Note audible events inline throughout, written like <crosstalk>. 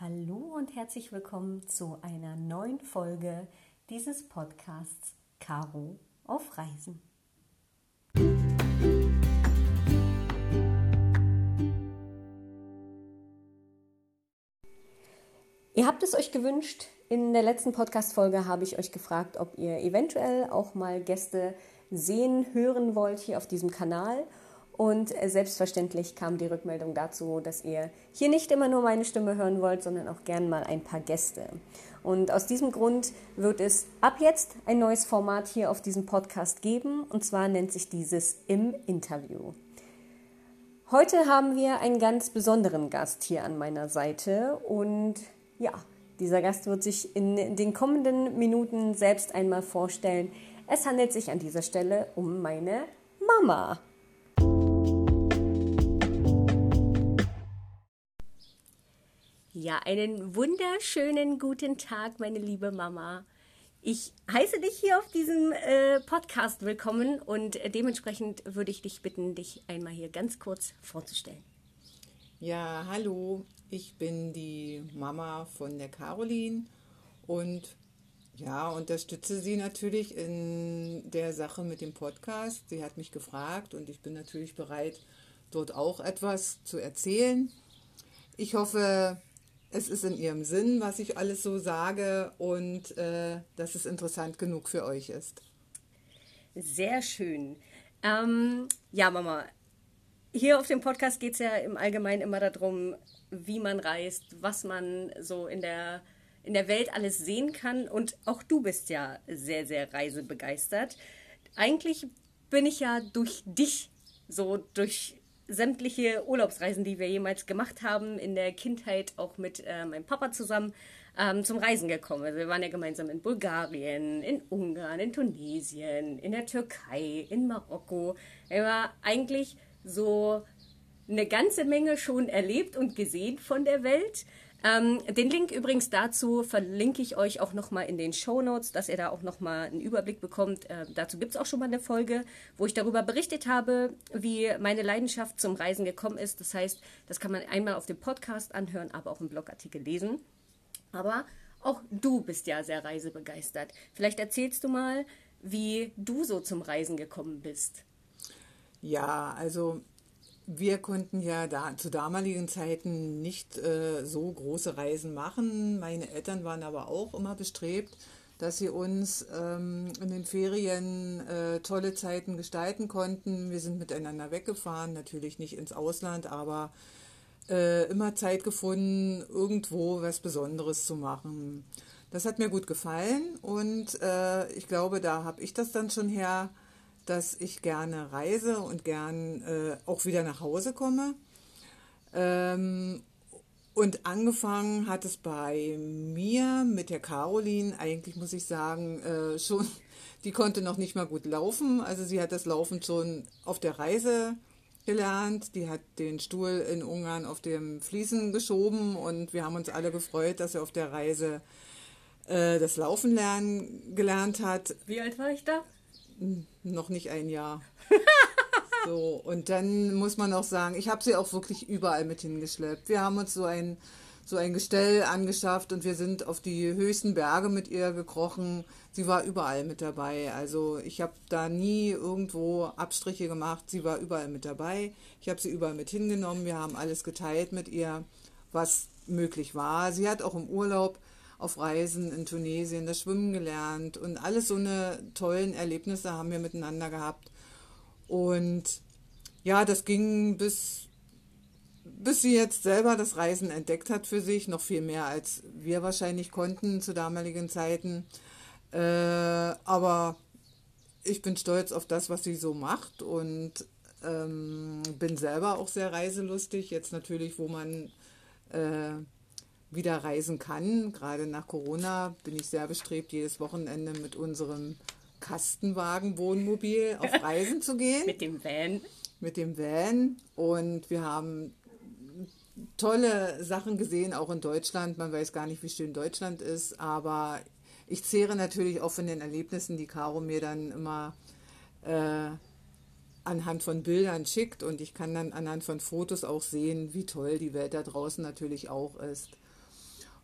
Hallo und herzlich willkommen zu einer neuen Folge dieses Podcasts Caro auf Reisen. Gewünscht. In der letzten Podcast-Folge habe ich euch gefragt, ob ihr eventuell auch mal Gäste sehen, hören wollt hier auf diesem Kanal. Und selbstverständlich kam die Rückmeldung dazu, dass ihr hier nicht immer nur meine Stimme hören wollt, sondern auch gern mal ein paar Gäste. Und aus diesem Grund wird es ab jetzt ein neues Format hier auf diesem Podcast geben. Und zwar nennt sich dieses im Interview. Heute haben wir einen ganz besonderen Gast hier an meiner Seite und ja, dieser Gast wird sich in den kommenden Minuten selbst einmal vorstellen. Es handelt sich an dieser Stelle um meine Mama. Ja, einen wunderschönen guten Tag, meine liebe Mama. Ich heiße dich hier auf diesem äh, Podcast willkommen und dementsprechend würde ich dich bitten, dich einmal hier ganz kurz vorzustellen. Ja, hallo, ich bin die Mama von der Caroline und ja, unterstütze sie natürlich in der Sache mit dem Podcast. Sie hat mich gefragt und ich bin natürlich bereit, dort auch etwas zu erzählen. Ich hoffe, es ist in ihrem Sinn, was ich alles so sage und äh, dass es interessant genug für euch ist. Sehr schön. Ähm, ja, Mama, hier auf dem Podcast geht es ja im Allgemeinen immer darum, wie man reist, was man so in der, in der Welt alles sehen kann. Und auch du bist ja sehr, sehr reisebegeistert. Eigentlich bin ich ja durch dich, so durch sämtliche Urlaubsreisen, die wir jemals gemacht haben, in der Kindheit auch mit äh, meinem Papa zusammen ähm, zum Reisen gekommen. Also wir waren ja gemeinsam in Bulgarien, in Ungarn, in Tunesien, in der Türkei, in Marokko. Er war eigentlich so eine ganze Menge schon erlebt und gesehen von der Welt. Ähm, den Link übrigens dazu verlinke ich euch auch nochmal in den Show Notes, dass ihr da auch nochmal einen Überblick bekommt. Äh, dazu gibt es auch schon mal eine Folge, wo ich darüber berichtet habe, wie meine Leidenschaft zum Reisen gekommen ist. Das heißt, das kann man einmal auf dem Podcast anhören, aber auch im Blogartikel lesen. Aber auch du bist ja sehr reisebegeistert. Vielleicht erzählst du mal, wie du so zum Reisen gekommen bist. Ja, also wir konnten ja da zu damaligen Zeiten nicht äh, so große Reisen machen. Meine Eltern waren aber auch immer bestrebt, dass sie uns ähm, in den Ferien äh, tolle Zeiten gestalten konnten. Wir sind miteinander weggefahren, natürlich nicht ins Ausland, aber äh, immer Zeit gefunden, irgendwo was Besonderes zu machen. Das hat mir gut gefallen und äh, ich glaube, da habe ich das dann schon her dass ich gerne reise und gern äh, auch wieder nach Hause komme. Ähm, und angefangen hat es bei mir mit der Caroline, eigentlich muss ich sagen, äh, schon, <laughs> die konnte noch nicht mal gut laufen. Also sie hat das Laufen schon auf der Reise gelernt. Die hat den Stuhl in Ungarn auf dem Fliesen geschoben und wir haben uns alle gefreut, dass sie auf der Reise äh, das Laufen lernen gelernt hat. Wie alt war ich da? Noch nicht ein Jahr. <laughs> so, und dann muss man auch sagen, ich habe sie auch wirklich überall mit hingeschleppt. Wir haben uns so ein, so ein Gestell angeschafft und wir sind auf die höchsten Berge mit ihr gekrochen. Sie war überall mit dabei. Also ich habe da nie irgendwo Abstriche gemacht. Sie war überall mit dabei. Ich habe sie überall mit hingenommen. Wir haben alles geteilt mit ihr, was möglich war. Sie hat auch im Urlaub auf Reisen in Tunesien das Schwimmen gelernt und alles so eine tollen Erlebnisse haben wir miteinander gehabt. Und ja, das ging bis, bis sie jetzt selber das Reisen entdeckt hat für sich, noch viel mehr als wir wahrscheinlich konnten zu damaligen Zeiten. Äh, aber ich bin stolz auf das, was sie so macht und ähm, bin selber auch sehr reiselustig. Jetzt natürlich, wo man äh, wieder reisen kann. Gerade nach Corona bin ich sehr bestrebt, jedes Wochenende mit unserem Kastenwagen-Wohnmobil <laughs> auf Reisen zu gehen. mit dem Van. Mit dem Van. Und wir haben tolle Sachen gesehen, auch in Deutschland. Man weiß gar nicht, wie schön Deutschland ist, aber ich zehre natürlich auch von den Erlebnissen, die Caro mir dann immer äh, anhand von Bildern schickt und ich kann dann anhand von Fotos auch sehen, wie toll die Welt da draußen natürlich auch ist.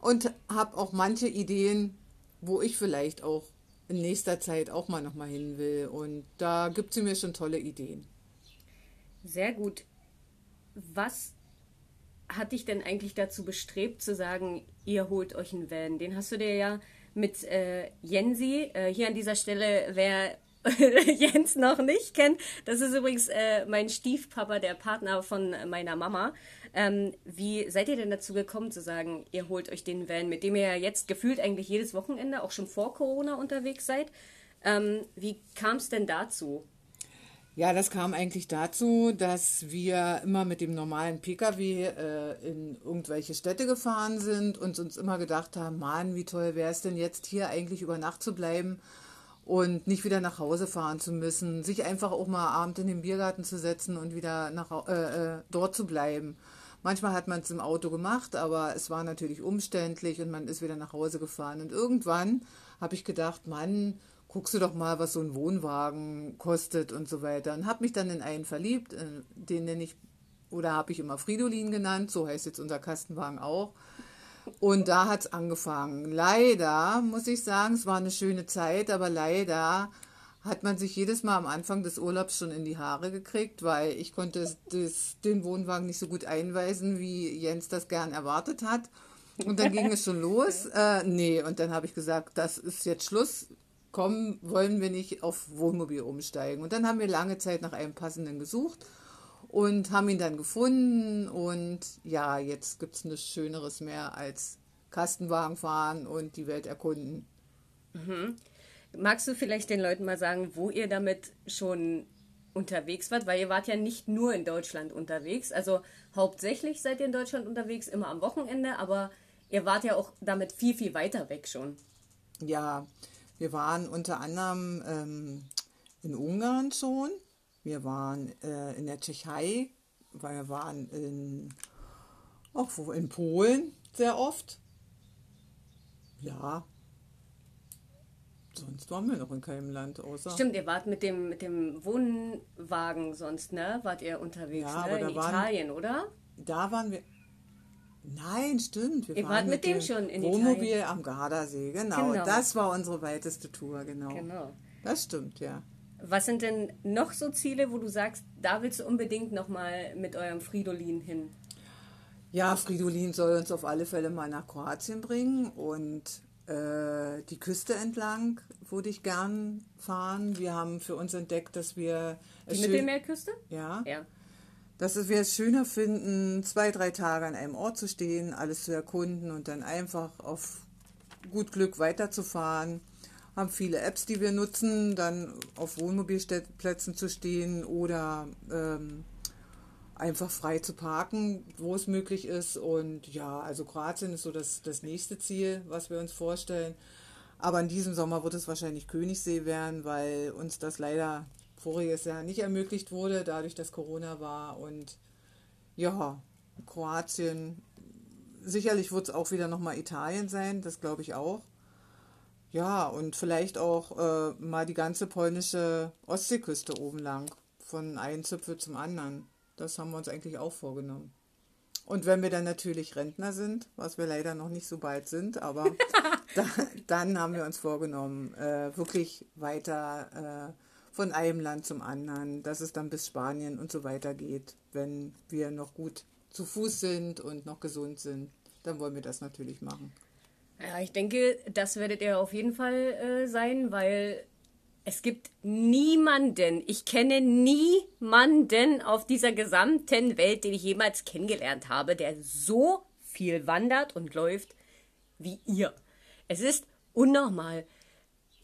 Und habe auch manche Ideen, wo ich vielleicht auch in nächster Zeit auch mal nochmal hin will. Und da gibt sie mir schon tolle Ideen. Sehr gut. Was hat dich denn eigentlich dazu bestrebt zu sagen, ihr holt euch einen Van? Den hast du dir ja mit äh, Jensi, äh, hier an dieser Stelle, wer <laughs> Jens noch nicht kennt, das ist übrigens äh, mein Stiefpapa, der Partner von meiner Mama. Ähm, wie seid ihr denn dazu gekommen zu sagen, ihr holt euch den Van, mit dem ihr jetzt gefühlt eigentlich jedes Wochenende, auch schon vor Corona unterwegs seid? Ähm, wie kam es denn dazu? Ja, das kam eigentlich dazu, dass wir immer mit dem normalen Pkw äh, in irgendwelche Städte gefahren sind und uns immer gedacht haben, Mann, wie toll wäre es denn jetzt hier eigentlich über Nacht zu bleiben und nicht wieder nach Hause fahren zu müssen, sich einfach auch mal abend in den Biergarten zu setzen und wieder nach, äh, äh, dort zu bleiben. Manchmal hat man es im Auto gemacht, aber es war natürlich umständlich und man ist wieder nach Hause gefahren. Und irgendwann habe ich gedacht, Mann, guckst du doch mal, was so ein Wohnwagen kostet und so weiter. Und habe mich dann in einen verliebt, äh, den nenne ich, oder habe ich immer Fridolin genannt, so heißt jetzt unser Kastenwagen auch. Und da hat es angefangen. Leider, muss ich sagen, es war eine schöne Zeit, aber leider hat man sich jedes Mal am Anfang des Urlaubs schon in die Haare gekriegt, weil ich konnte das, den Wohnwagen nicht so gut einweisen, wie Jens das gern erwartet hat. Und dann ging es schon los. <laughs> Äh, nee, und dann habe ich gesagt, das ist jetzt Schluss komm, wollen wir nicht auf Wohnmobil umsteigen? Und dann haben wir lange Zeit nach einem passenden gesucht und haben ihn dann gefunden. Und ja, jetzt gibt es nichts Schöneres mehr als Kastenwagen fahren und die Welt erkunden. Mhm. Magst du vielleicht den Leuten mal sagen, wo ihr damit schon unterwegs wart? Weil ihr wart ja nicht nur in Deutschland unterwegs. Also hauptsächlich seid ihr in Deutschland unterwegs, immer am Wochenende, aber ihr wart ja auch damit viel, viel weiter weg schon. Ja, wir waren unter anderem ähm, in Ungarn schon. Wir waren äh, in der Tschechei. Wir waren in, auch wo, in Polen sehr oft. Ja. Sonst waren wir noch in keinem Land außer. Stimmt, ihr wart mit dem, mit dem Wohnwagen sonst, ne? Wart ihr unterwegs, ja, ne? In waren, Italien, oder? Da waren wir. Nein, stimmt. Wir Ihr wart mit dem, dem schon in Wohnmobil Italien. am Gardasee, genau. genau. Das war unsere weiteste Tour, genau. Genau. Das stimmt, ja. Was sind denn noch so Ziele, wo du sagst, da willst du unbedingt nochmal mit eurem Fridolin hin? Ja, Fridolin soll uns auf alle Fälle mal nach Kroatien bringen und äh, die Küste entlang würde ich gern fahren. Wir haben für uns entdeckt, dass wir... Die Mittelmeerküste? Ja. Ja dass wir es schöner finden, zwei, drei Tage an einem Ort zu stehen, alles zu erkunden und dann einfach auf gut Glück weiterzufahren. Haben viele Apps, die wir nutzen, dann auf Wohnmobilplätzen zu stehen oder ähm, einfach frei zu parken, wo es möglich ist. Und ja, also Kroatien ist so das, das nächste Ziel, was wir uns vorstellen. Aber in diesem Sommer wird es wahrscheinlich Königssee werden, weil uns das leider voriges Jahr nicht ermöglicht wurde, dadurch, dass Corona war. Und ja, Kroatien, sicherlich wird es auch wieder nochmal Italien sein, das glaube ich auch. Ja, und vielleicht auch äh, mal die ganze polnische Ostseeküste oben lang, von einem Zipfel zum anderen. Das haben wir uns eigentlich auch vorgenommen. Und wenn wir dann natürlich Rentner sind, was wir leider noch nicht so bald sind, aber <laughs> da, dann haben wir uns vorgenommen, äh, wirklich weiter äh, von einem Land zum anderen, dass es dann bis Spanien und so weiter geht. Wenn wir noch gut zu Fuß sind und noch gesund sind, dann wollen wir das natürlich machen. Ja, ich denke, das werdet ihr auf jeden Fall äh, sein, weil es gibt niemanden, ich kenne niemanden auf dieser gesamten Welt, den ich jemals kennengelernt habe, der so viel wandert und läuft wie ihr. Es ist unnormal.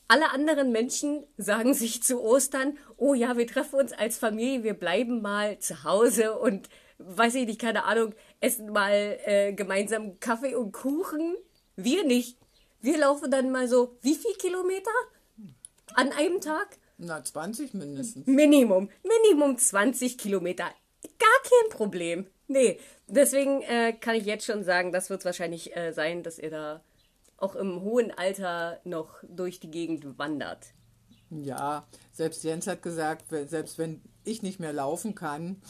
Alle anderen Menschen sagen sich zu Ostern, oh ja, wir treffen uns als Familie, wir bleiben mal zu Hause und weiß ich nicht, keine Ahnung, essen mal äh, gemeinsam Kaffee und Kuchen. Wir nicht. Wir laufen dann mal so, wie viel Kilometer an einem Tag? Na, 20 mindestens. Minimum. Minimum 20 Kilometer. Gar kein Problem. Nee, deswegen äh, kann ich jetzt schon sagen, das wird es wahrscheinlich äh, sein, dass ihr da auch im hohen Alter noch durch die Gegend wandert. Ja, selbst Jens hat gesagt, selbst wenn ich nicht mehr laufen kann,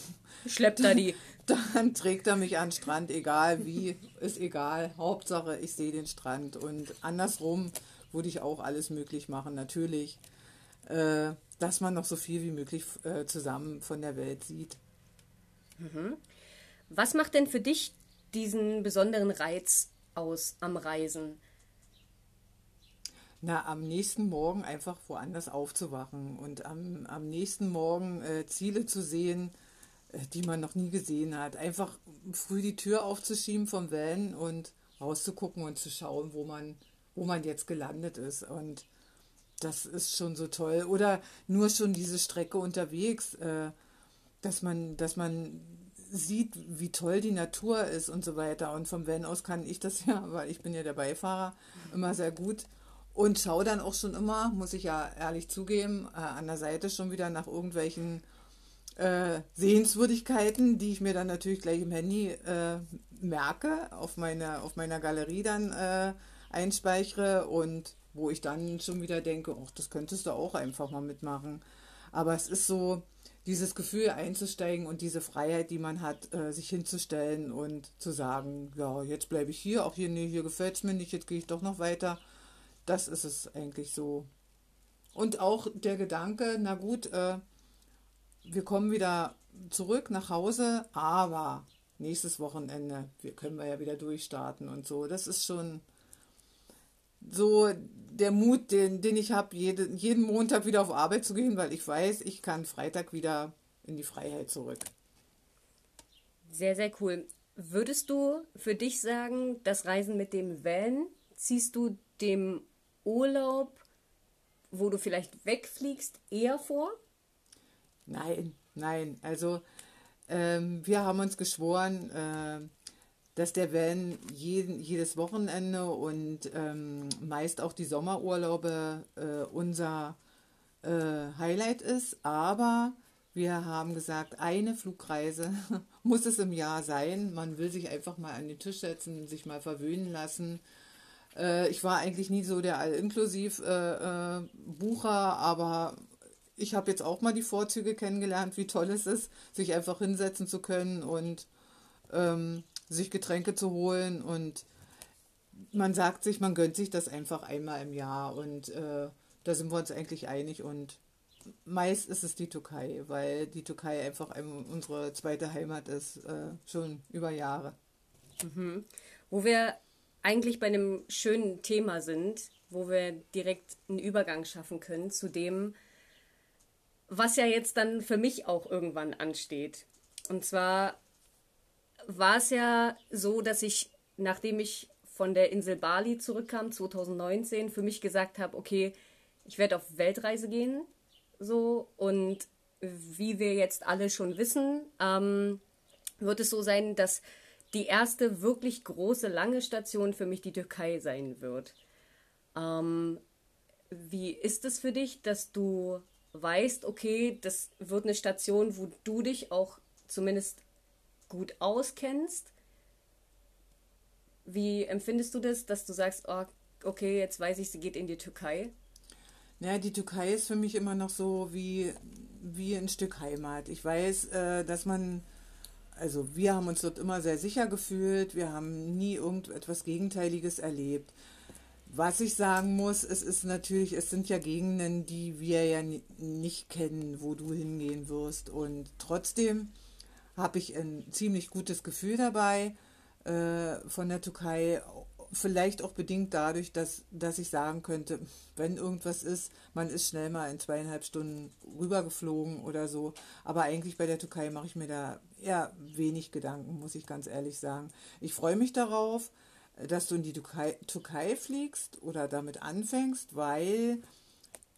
schleppt er die. <laughs> Dann trägt er mich an den Strand, egal wie, ist egal. Hauptsache, ich sehe den Strand. Und andersrum würde ich auch alles möglich machen, natürlich, äh, dass man noch so viel wie möglich äh, zusammen von der Welt sieht. Mhm. Was macht denn für dich diesen besonderen Reiz aus am Reisen? Na, am nächsten Morgen einfach woanders aufzuwachen und am, am nächsten Morgen äh, Ziele zu sehen, äh, die man noch nie gesehen hat. Einfach früh die Tür aufzuschieben vom Van und rauszugucken und zu schauen, wo man, wo man jetzt gelandet ist. Und das ist schon so toll. Oder nur schon diese Strecke unterwegs, äh, dass man, dass man sieht, wie toll die Natur ist und so weiter. Und vom Van aus kann ich das <laughs> ja, weil ich bin ja der Beifahrer, immer sehr gut und schaue dann auch schon immer, muss ich ja ehrlich zugeben, äh, an der Seite schon wieder nach irgendwelchen äh, Sehenswürdigkeiten, die ich mir dann natürlich gleich im Handy äh, merke, auf, meine, auf meiner Galerie dann äh, einspeichere und wo ich dann schon wieder denke, ach, das könntest du auch einfach mal mitmachen. Aber es ist so, dieses Gefühl einzusteigen und diese Freiheit, die man hat, äh, sich hinzustellen und zu sagen, ja, jetzt bleibe ich hier, auch hier, nee, hier gefällt es mir nicht, jetzt gehe ich doch noch weiter das ist es eigentlich so. Und auch der Gedanke, na gut, äh, wir kommen wieder zurück nach Hause, aber nächstes Wochenende wir können wir ja wieder durchstarten und so. Das ist schon so der Mut, den, den ich habe, jede, jeden Montag wieder auf Arbeit zu gehen, weil ich weiß, ich kann Freitag wieder in die Freiheit zurück. Sehr, sehr cool. Würdest du für dich sagen, das Reisen mit dem Van ziehst du dem Urlaub, wo du vielleicht wegfliegst, eher vor? Nein, nein. Also ähm, wir haben uns geschworen, äh, dass der Van jeden, jedes Wochenende und ähm, meist auch die Sommerurlaube äh, unser äh, Highlight ist. Aber wir haben gesagt, eine Flugreise <laughs> muss es im Jahr sein. Man will sich einfach mal an den Tisch setzen, sich mal verwöhnen lassen äh, ich war eigentlich nie so der All-Inklusiv-Bucher, äh, äh, aber ich habe jetzt auch mal die Vorzüge kennengelernt, wie toll es ist, sich einfach hinsetzen zu können und ähm, sich Getränke zu holen. Und man sagt sich, man gönnt sich das einfach einmal im Jahr. Und äh, da sind wir uns eigentlich einig. Und meist ist es die Türkei, weil die Türkei einfach unsere zweite Heimat ist, äh, schon über Jahre. Mhm. Wo wir eigentlich bei einem schönen Thema sind, wo wir direkt einen Übergang schaffen können zu dem, was ja jetzt dann für mich auch irgendwann ansteht. Und zwar war es ja so, dass ich, nachdem ich von der Insel Bali zurückkam, 2019, für mich gesagt habe, okay, ich werde auf Weltreise gehen. So, und wie wir jetzt alle schon wissen, ähm, wird es so sein, dass die erste wirklich große, lange Station für mich die Türkei sein wird. Ähm, wie ist es für dich, dass du weißt, okay, das wird eine Station, wo du dich auch zumindest gut auskennst? Wie empfindest du das, dass du sagst, oh, okay, jetzt weiß ich, sie geht in die Türkei? Ja, die Türkei ist für mich immer noch so wie, wie ein Stück Heimat. Ich weiß, äh, dass man also wir haben uns dort immer sehr sicher gefühlt, wir haben nie irgendetwas Gegenteiliges erlebt. Was ich sagen muss, es ist natürlich, es sind ja Gegenden, die wir ja nicht kennen, wo du hingehen wirst. Und trotzdem habe ich ein ziemlich gutes Gefühl dabei äh, von der Türkei, vielleicht auch bedingt dadurch, dass, dass ich sagen könnte, wenn irgendwas ist, man ist schnell mal in zweieinhalb Stunden rübergeflogen oder so. Aber eigentlich bei der Türkei mache ich mir da eher wenig Gedanken, muss ich ganz ehrlich sagen. Ich freue mich darauf, dass du in die Türkei, Türkei fliegst oder damit anfängst, weil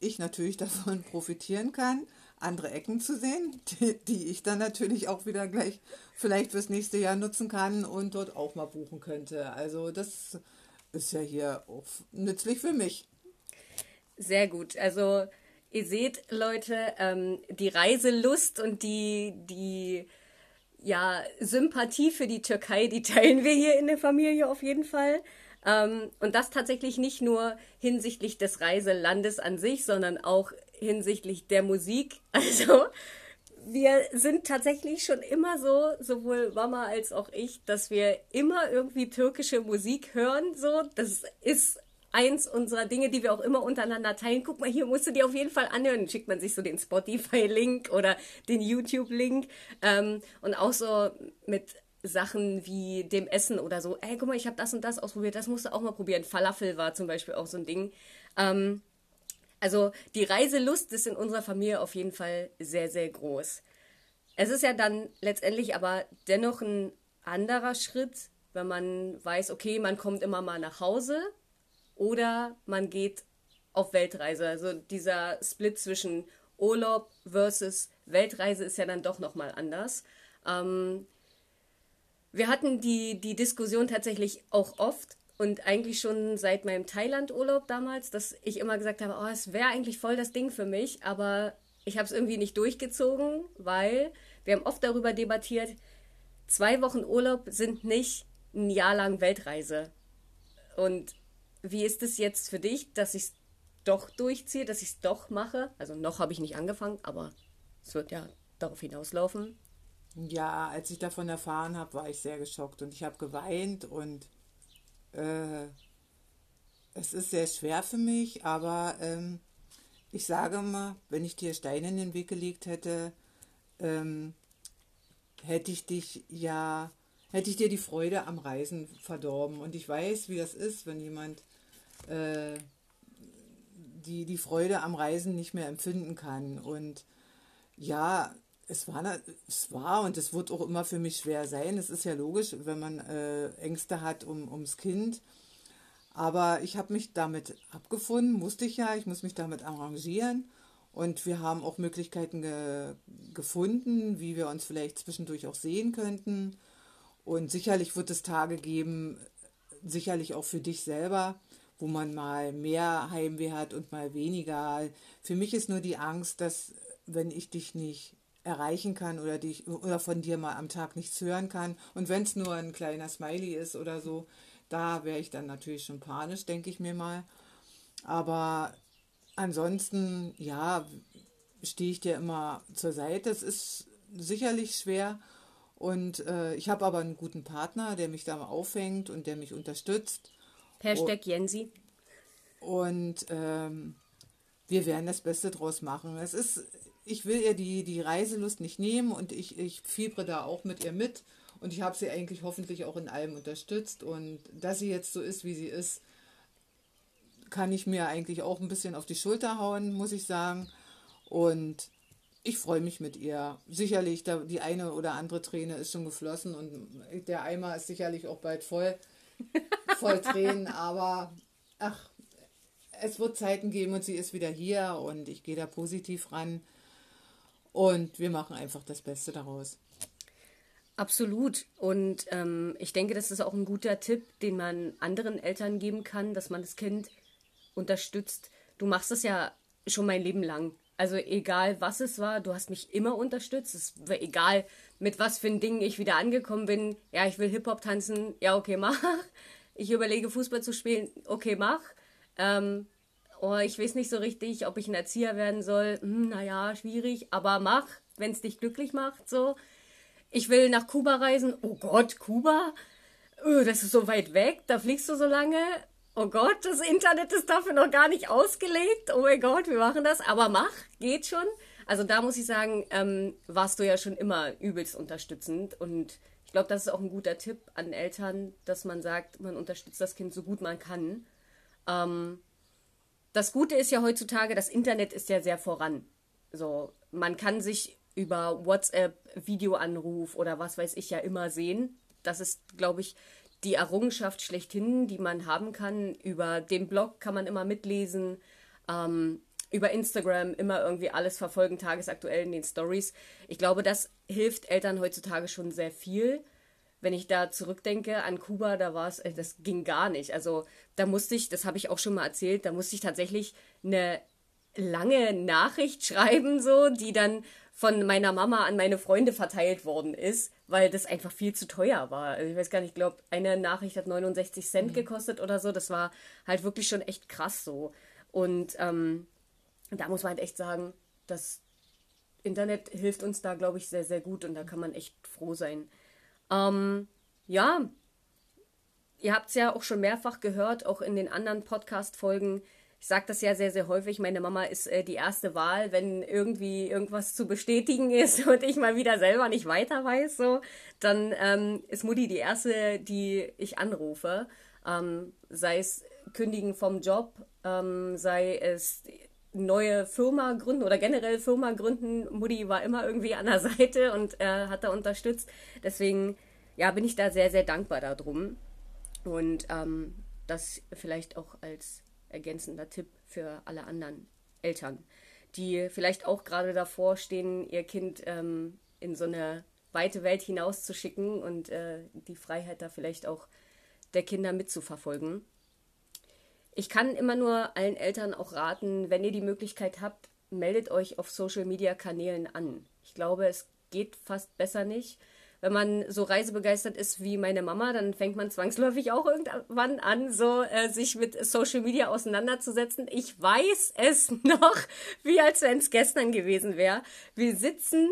ich natürlich <laughs> davon profitieren kann andere Ecken zu sehen, die, die, ich dann natürlich auch wieder gleich vielleicht fürs nächste Jahr nutzen kann und dort auch mal buchen könnte. Also das ist ja hier auch nützlich für mich. Sehr gut. Also ihr seht, Leute, ähm, die Reiselust und die, die ja, Sympathie für die Türkei, die teilen wir hier in der Familie auf jeden Fall. Ähm, und das tatsächlich nicht nur hinsichtlich des Reiselandes an sich, sondern auch hinsichtlich der Musik. <laughs> Also wir sind tatsächlich schon immer so, sowohl Mama als auch ich, dass wir immer irgendwie türkische Musik hören. So, das ist eins unserer Dinge, die wir auch immer untereinander teilen. Guck mal, hier musst du dir auf jeden Fall anhören. Schickt man sich so den Spotify-Link oder den YouTube-Link. Ähm, und auch so mit Sachen wie dem Essen oder so. Ey, guck mal, ich habe das und das ausprobiert, das musst du auch mal probieren. Falafel war zum Beispiel auch so ein Ding. Ähm, also die Reiselust ist in unserer Familie auf jeden Fall sehr, sehr groß. Es ist ja dann letztendlich aber dennoch ein anderer Schritt, wenn man weiß, okay, man kommt immer mal nach Hause oder man geht auf Weltreise. Also dieser Split zwischen Urlaub versus Weltreise ist ja dann doch nochmal anders. Ähm, wir hatten die, die Diskussion tatsächlich auch oft und eigentlich schon seit meinem Thailand-Urlaub damals, dass ich immer gesagt habe, oh, es wäre eigentlich voll das Ding für mich, aber ich habe es irgendwie nicht durchgezogen, weil wir haben oft darüber debattiert, zwei Wochen Urlaub sind nicht ein Jahr lang Weltreise. Und wie ist es jetzt für dich, dass ich es doch durchziehe, dass ich es doch mache? Also noch habe ich nicht angefangen, aber es wird ja darauf hinauslaufen. Ja, als ich davon erfahren habe, war ich sehr geschockt und ich habe geweint und äh, es ist sehr schwer für mich, aber ähm, ich sage mal, wenn ich dir Steine in den Weg gelegt hätte, ähm, hätte ich dich ja, hätte ich dir die Freude am Reisen verdorben. Und ich weiß, wie das ist, wenn jemand äh, die, die Freude am Reisen nicht mehr empfinden kann. Und ja, es war, es war und es wird auch immer für mich schwer sein. Es ist ja logisch, wenn man äh, Ängste hat um, ums Kind. Aber ich habe mich damit abgefunden, musste ich ja, ich muss mich damit arrangieren. Und wir haben auch Möglichkeiten ge gefunden, wie wir uns vielleicht zwischendurch auch sehen könnten. Und sicherlich wird es Tage geben, sicherlich auch für dich selber, wo man mal mehr Heimweh hat und mal weniger. Für mich ist nur die Angst, dass wenn ich dich nicht erreichen kann oder dich oder von dir mal am Tag nichts hören kann und wenn es nur ein kleiner Smiley ist oder so, da wäre ich dann natürlich schon panisch, denke ich mir mal. Aber ansonsten, ja, stehe ich dir immer zur Seite. Es ist sicherlich schwer. Und äh, ich habe aber einen guten Partner, der mich da aufhängt und der mich unterstützt. Hashtag Jensi. Und ähm, wir werden das Beste draus machen. Es ist, ich will ihr die, die Reiselust nicht nehmen und ich, ich fiebre da auch mit ihr mit. Und ich habe sie eigentlich hoffentlich auch in allem unterstützt. Und dass sie jetzt so ist, wie sie ist, kann ich mir eigentlich auch ein bisschen auf die Schulter hauen, muss ich sagen. Und ich freue mich mit ihr. Sicherlich, da, die eine oder andere Träne ist schon geflossen und der Eimer ist sicherlich auch bald voll, <laughs> voll Tränen, aber ach, es wird Zeiten geben und sie ist wieder hier und ich gehe da positiv ran und wir machen einfach das Beste daraus. Absolut. Und ähm, ich denke, das ist auch ein guter Tipp, den man anderen Eltern geben kann, dass man das Kind unterstützt. Du machst es ja schon mein Leben lang. Also egal was es war, du hast mich immer unterstützt. Es war egal, mit was für ein Ding ich wieder angekommen bin. Ja, ich will Hip-Hop tanzen. Ja, okay, mach. <laughs> Ich überlege, Fußball zu spielen. Okay, mach. Ähm, oh, ich weiß nicht so richtig, ob ich ein Erzieher werden soll. Hm, naja, schwierig, aber mach, wenn es dich glücklich macht. So. Ich will nach Kuba reisen. Oh Gott, Kuba? Oh, das ist so weit weg, da fliegst du so lange oh Gott, das Internet ist dafür noch gar nicht ausgelegt. Oh mein Gott, wir machen das. Aber mach, geht schon. Also da muss ich sagen, ähm, warst du ja schon immer übelst unterstützend. Und ich glaube, das ist auch ein guter Tipp an Eltern, dass man sagt, man unterstützt das Kind so gut man kann. Ähm, das Gute ist ja heutzutage, das Internet ist ja sehr voran. So, man kann sich über WhatsApp, Videoanruf oder was weiß ich ja immer sehen. Das ist, glaube ich, die Errungenschaft schlechthin, die man haben kann. Über den Blog kann man immer mitlesen. Ähm, über Instagram immer irgendwie alles verfolgen, tagesaktuell in den Stories. Ich glaube, das hilft Eltern heutzutage schon sehr viel. Wenn ich da zurückdenke an Kuba, da war es, äh, das ging gar nicht. Also da musste ich, das habe ich auch schon mal erzählt, da musste ich tatsächlich eine lange Nachricht <laughs> schreiben, so, die dann von meiner Mama an meine Freunde verteilt worden ist, weil das einfach viel zu teuer war. Also ich weiß gar nicht, ich glaube, eine Nachricht hat 69 Cent mhm. gekostet oder so. Das war halt wirklich schon echt krass so. Und ähm, da muss man halt echt sagen, das Internet hilft uns da, glaube ich, sehr, sehr gut und da kann man echt froh sein. Ähm, ja, ihr habt es ja auch schon mehrfach gehört, auch in den anderen Podcast-Folgen ich sage das ja sehr, sehr häufig, meine Mama ist äh, die erste Wahl, wenn irgendwie irgendwas zu bestätigen ist <laughs> und ich mal wieder selber nicht weiter weiß, so, dann ähm, ist Mutti die erste, die ich anrufe. Ähm, sei es kündigen vom Job, ähm, sei es neue Firma gründen oder generell Firma gründen. Mutti war immer irgendwie an der Seite und äh, hat da unterstützt. Deswegen, ja, bin ich da sehr, sehr dankbar darum. Und ähm, das vielleicht auch als ergänzender Tipp für alle anderen Eltern, die vielleicht auch gerade davor stehen, ihr Kind ähm, in so eine weite Welt hinauszuschicken und äh, die Freiheit da vielleicht auch der Kinder mitzuverfolgen. Ich kann immer nur allen Eltern auch raten, wenn ihr die Möglichkeit habt, meldet euch auf Social Media Kanälen an. Ich glaube, es geht fast besser nicht wenn man so reisebegeistert ist wie meine Mama, dann fängt man zwangsläufig auch irgendwann an, so äh, sich mit Social Media auseinanderzusetzen. Ich weiß es <laughs> noch, wie als wenn es gestern gewesen wäre. Wir sitzen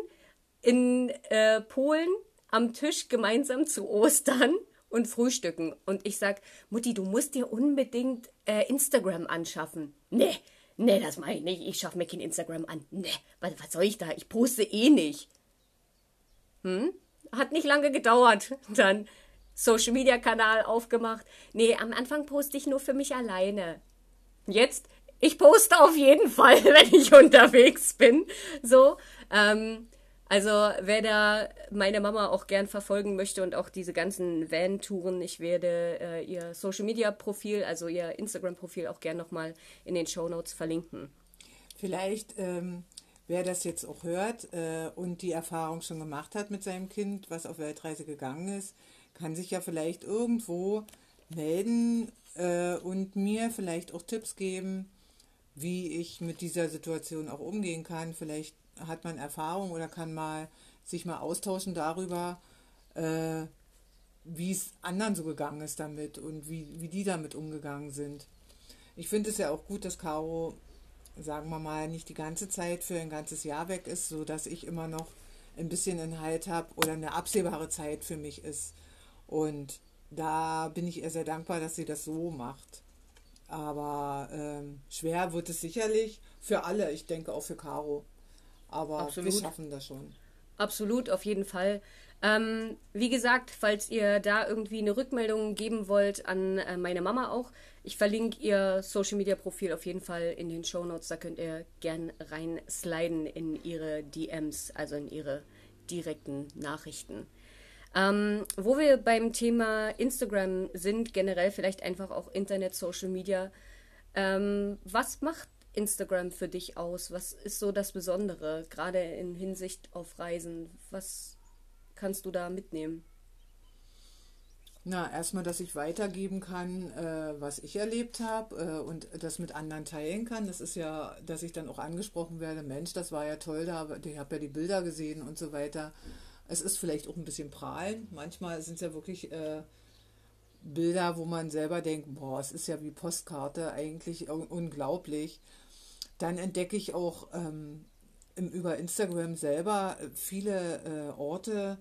in äh, Polen am Tisch gemeinsam zu Ostern und frühstücken. Und ich sag, Mutti, du musst dir unbedingt äh, Instagram anschaffen. Nee, nee, das mache ich nicht. Ich schaffe mir kein Instagram an. Nee, was, was soll ich da? Ich poste eh nicht. Hm? hat nicht lange gedauert. <laughs> Dann Social Media Kanal aufgemacht. Nee, am Anfang poste ich nur für mich alleine. Jetzt, ich poste auf jeden <laughs> Fall, wenn ich unterwegs bin. So, ähm, also wer da meine Mama auch gern verfolgen möchte und auch diese ganzen Van-Touren, ich werde äh, ihr Social-Media-Profil, also ihr Instagram-Profil auch gern nochmal in den Show Notes verlinken. Vielleicht ähm, wer das jetzt auch hört äh, und die Erfahrung schon gemacht hat mit seinem Kind, was auf Weltreise gegangen ist, kann sich ja vielleicht irgendwo melden äh, und mir vielleicht auch Tipps geben, wie ich mit dieser Situation auch umgehen kann. Vielleicht hat man Erfahrung oder kann mal sich mal austauschen darüber, äh, wie es anderen so gegangen ist damit und wie, wie die damit umgegangen sind. Ich finde es ja auch gut, dass Caro sagen wir mal, nicht die ganze Zeit für ein ganzes Jahr weg ist, sodass ich immer noch ein bisschen Inhalt habe oder eine absehbare Zeit für mich ist. Und da bin ich ihr sehr dankbar, dass sie das so macht. Aber ähm, schwer wird es sicherlich für alle, ich denke auch für Caro. Aber Absolut. wir schaffen das schon. Absolut, auf jeden Fall. Ähm, wie gesagt, falls ihr da irgendwie eine Rückmeldung geben wollt an äh, meine Mama auch, ich verlinke ihr Social Media Profil auf jeden Fall in den Show Notes. Da könnt ihr gern reinsliden in ihre DMs, also in ihre direkten Nachrichten. Ähm, wo wir beim Thema Instagram sind, generell vielleicht einfach auch Internet, Social Media. Ähm, was macht Instagram für dich aus? Was ist so das Besondere, gerade in Hinsicht auf Reisen? Was kannst du da mitnehmen? Na, erstmal, dass ich weitergeben kann, äh, was ich erlebt habe äh, und das mit anderen teilen kann. Das ist ja, dass ich dann auch angesprochen werde, Mensch, das war ja toll da, ich habe ja die Bilder gesehen und so weiter. Es ist vielleicht auch ein bisschen prahlen. Manchmal sind es ja wirklich äh, Bilder, wo man selber denkt, boah, es ist ja wie Postkarte, eigentlich unglaublich. Dann entdecke ich auch ähm, über Instagram selber viele äh, Orte,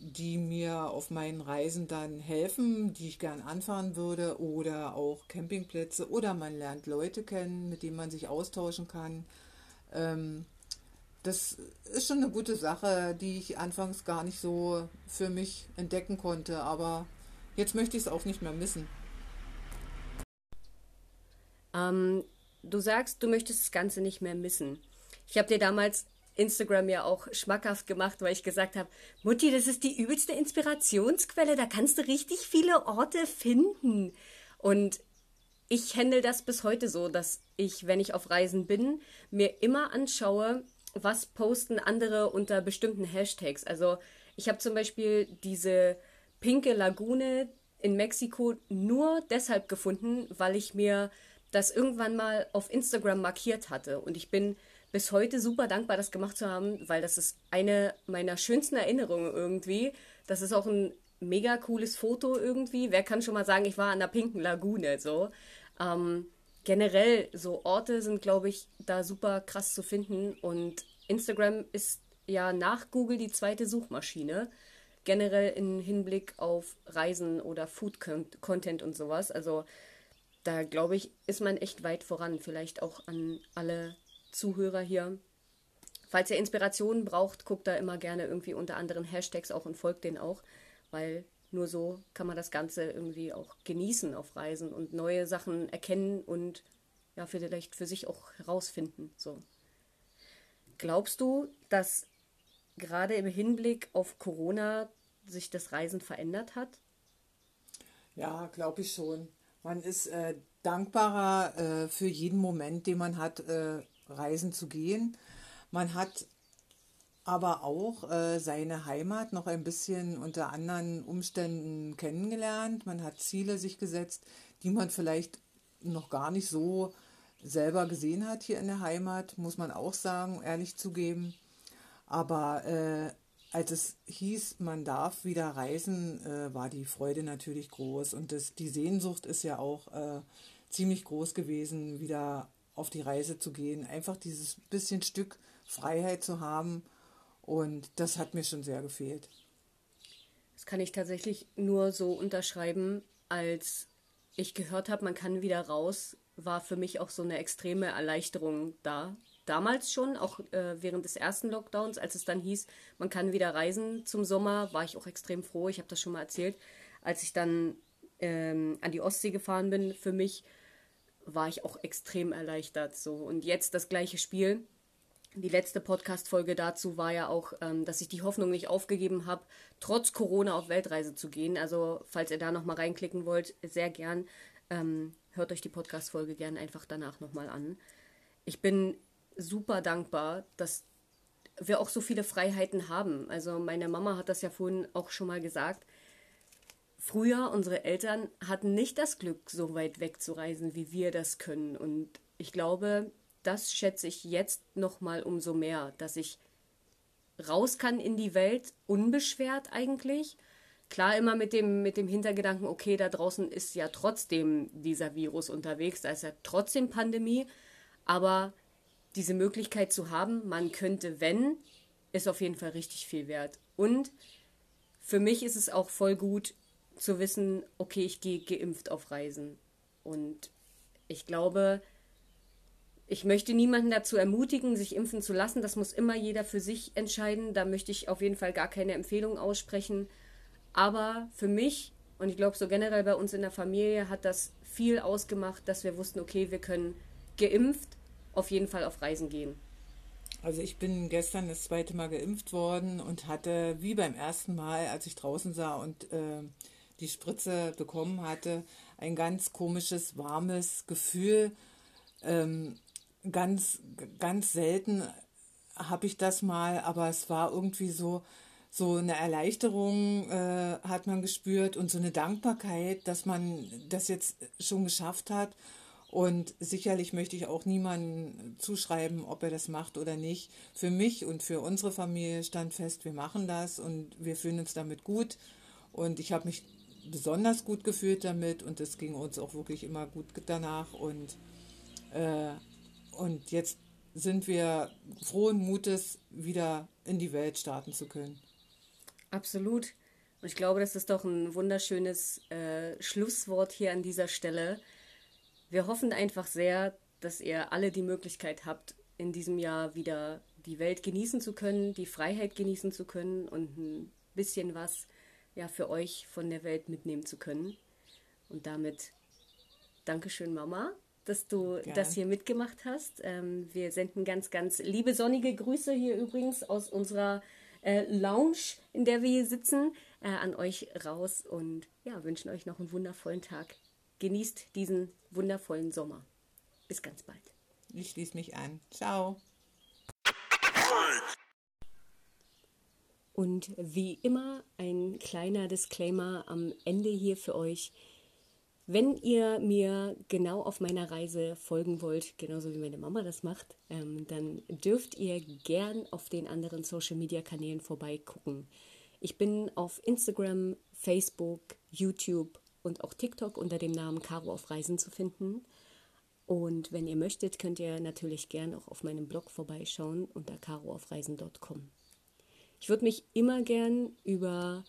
die mir auf meinen Reisen dann helfen, die ich gern anfahren würde, oder auch Campingplätze, oder man lernt Leute kennen, mit denen man sich austauschen kann. Ähm, das ist schon eine gute Sache, die ich anfangs gar nicht so für mich entdecken konnte, aber jetzt möchte ich es auch nicht mehr missen. Ähm, du sagst, du möchtest das Ganze nicht mehr missen. Ich habe dir damals Instagram ja auch schmackhaft gemacht, weil ich gesagt habe, Mutti, das ist die übelste Inspirationsquelle, da kannst du richtig viele Orte finden. Und ich handle das bis heute so, dass ich, wenn ich auf Reisen bin, mir immer anschaue, was posten andere unter bestimmten Hashtags. Also ich habe zum Beispiel diese pinke Lagune in Mexiko nur deshalb gefunden, weil ich mir das irgendwann mal auf Instagram markiert hatte. Und ich bin bis heute super dankbar, das gemacht zu haben, weil das ist eine meiner schönsten Erinnerungen irgendwie. Das ist auch ein mega cooles Foto irgendwie. Wer kann schon mal sagen, ich war an der Pinken Lagune so. Ähm, generell so Orte sind, glaube ich, da super krass zu finden und Instagram ist ja nach Google die zweite Suchmaschine. Generell im Hinblick auf Reisen oder Food-Content und sowas. Also da glaube ich, ist man echt weit voran. Vielleicht auch an alle Zuhörer hier. Falls ihr Inspirationen braucht, guckt da immer gerne irgendwie unter anderen Hashtags auch und folgt denen auch, weil nur so kann man das Ganze irgendwie auch genießen auf Reisen und neue Sachen erkennen und ja, vielleicht für sich auch herausfinden. So. Glaubst du, dass gerade im Hinblick auf Corona sich das Reisen verändert hat? Ja, glaube ich schon. Man ist äh, dankbarer äh, für jeden Moment, den man hat, äh, reisen zu gehen. Man hat aber auch äh, seine Heimat noch ein bisschen unter anderen Umständen kennengelernt. Man hat Ziele sich gesetzt, die man vielleicht noch gar nicht so selber gesehen hat hier in der Heimat, muss man auch sagen, ehrlich zugeben. Aber äh, als es hieß, man darf wieder reisen, äh, war die Freude natürlich groß. Und das, die Sehnsucht ist ja auch äh, ziemlich groß gewesen, wieder auf die Reise zu gehen. Einfach dieses bisschen Stück Freiheit zu haben. Und das hat mir schon sehr gefehlt. Das kann ich tatsächlich nur so unterschreiben, als ich gehört habe, man kann wieder raus, war für mich auch so eine extreme Erleichterung da. Damals schon, auch äh, während des ersten Lockdowns, als es dann hieß, man kann wieder reisen zum Sommer, war ich auch extrem froh. Ich habe das schon mal erzählt. Als ich dann ähm, an die Ostsee gefahren bin, für mich war ich auch extrem erleichtert. So. Und jetzt das gleiche Spiel. Die letzte Podcast-Folge dazu war ja auch, ähm, dass ich die Hoffnung nicht aufgegeben habe, trotz Corona auf Weltreise zu gehen. Also, falls ihr da nochmal reinklicken wollt, sehr gern. Ähm, hört euch die Podcast-Folge gerne einfach danach nochmal an. Ich bin super dankbar, dass wir auch so viele Freiheiten haben. Also meine Mama hat das ja vorhin auch schon mal gesagt. Früher, unsere Eltern hatten nicht das Glück, so weit wegzureisen, wie wir das können. Und ich glaube, das schätze ich jetzt nochmal umso mehr, dass ich raus kann in die Welt, unbeschwert eigentlich Klar immer mit dem, mit dem Hintergedanken, okay, da draußen ist ja trotzdem dieser Virus unterwegs, da ist ja trotzdem Pandemie, aber diese Möglichkeit zu haben, man könnte, wenn, ist auf jeden Fall richtig viel wert. Und für mich ist es auch voll gut zu wissen, okay, ich gehe geimpft auf Reisen. Und ich glaube, ich möchte niemanden dazu ermutigen, sich impfen zu lassen. Das muss immer jeder für sich entscheiden. Da möchte ich auf jeden Fall gar keine Empfehlung aussprechen. Aber für mich und ich glaube so generell bei uns in der Familie hat das viel ausgemacht, dass wir wussten, okay, wir können geimpft auf jeden Fall auf Reisen gehen. Also ich bin gestern das zweite Mal geimpft worden und hatte wie beim ersten Mal, als ich draußen sah und äh, die Spritze bekommen hatte, ein ganz komisches, warmes Gefühl. Ähm, ganz, ganz selten habe ich das mal, aber es war irgendwie so, so eine Erleichterung äh, hat man gespürt und so eine Dankbarkeit, dass man das jetzt schon geschafft hat. Und sicherlich möchte ich auch niemandem zuschreiben, ob er das macht oder nicht. Für mich und für unsere Familie stand fest, wir machen das und wir fühlen uns damit gut. Und ich habe mich besonders gut gefühlt damit und es ging uns auch wirklich immer gut danach. Und, äh, und jetzt sind wir frohen Mutes, wieder in die Welt starten zu können. Absolut. Und ich glaube, das ist doch ein wunderschönes äh, Schlusswort hier an dieser Stelle. Wir hoffen einfach sehr, dass ihr alle die Möglichkeit habt, in diesem Jahr wieder die Welt genießen zu können, die Freiheit genießen zu können und ein bisschen was ja für euch von der Welt mitnehmen zu können. Und damit Dankeschön, Mama, dass du Gerne. das hier mitgemacht hast. Ähm, wir senden ganz, ganz liebe sonnige Grüße hier übrigens aus unserer äh, Lounge, in der wir hier sitzen, äh, an euch raus und ja, wünschen euch noch einen wundervollen Tag. Genießt diesen wundervollen Sommer. Bis ganz bald. Ich schließe mich an. Ciao. Und wie immer ein kleiner Disclaimer am Ende hier für euch. Wenn ihr mir genau auf meiner Reise folgen wollt, genauso wie meine Mama das macht, ähm, dann dürft ihr gern auf den anderen Social-Media-Kanälen vorbeigucken. Ich bin auf Instagram, Facebook, YouTube und auch TikTok unter dem Namen Caro auf Reisen zu finden. Und wenn ihr möchtet, könnt ihr natürlich gern auch auf meinem Blog vorbeischauen unter caroaufreisen.com. Ich würde mich immer gern über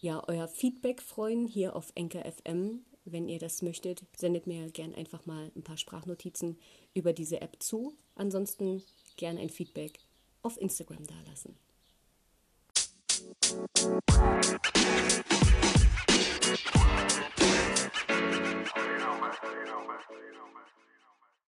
ja, euer Feedback freuen hier auf Enker FM. Wenn ihr das möchtet, sendet mir gern einfach mal ein paar Sprachnotizen über diese App zu. Ansonsten gern ein Feedback auf Instagram dalassen. you know man, you know man, you know man.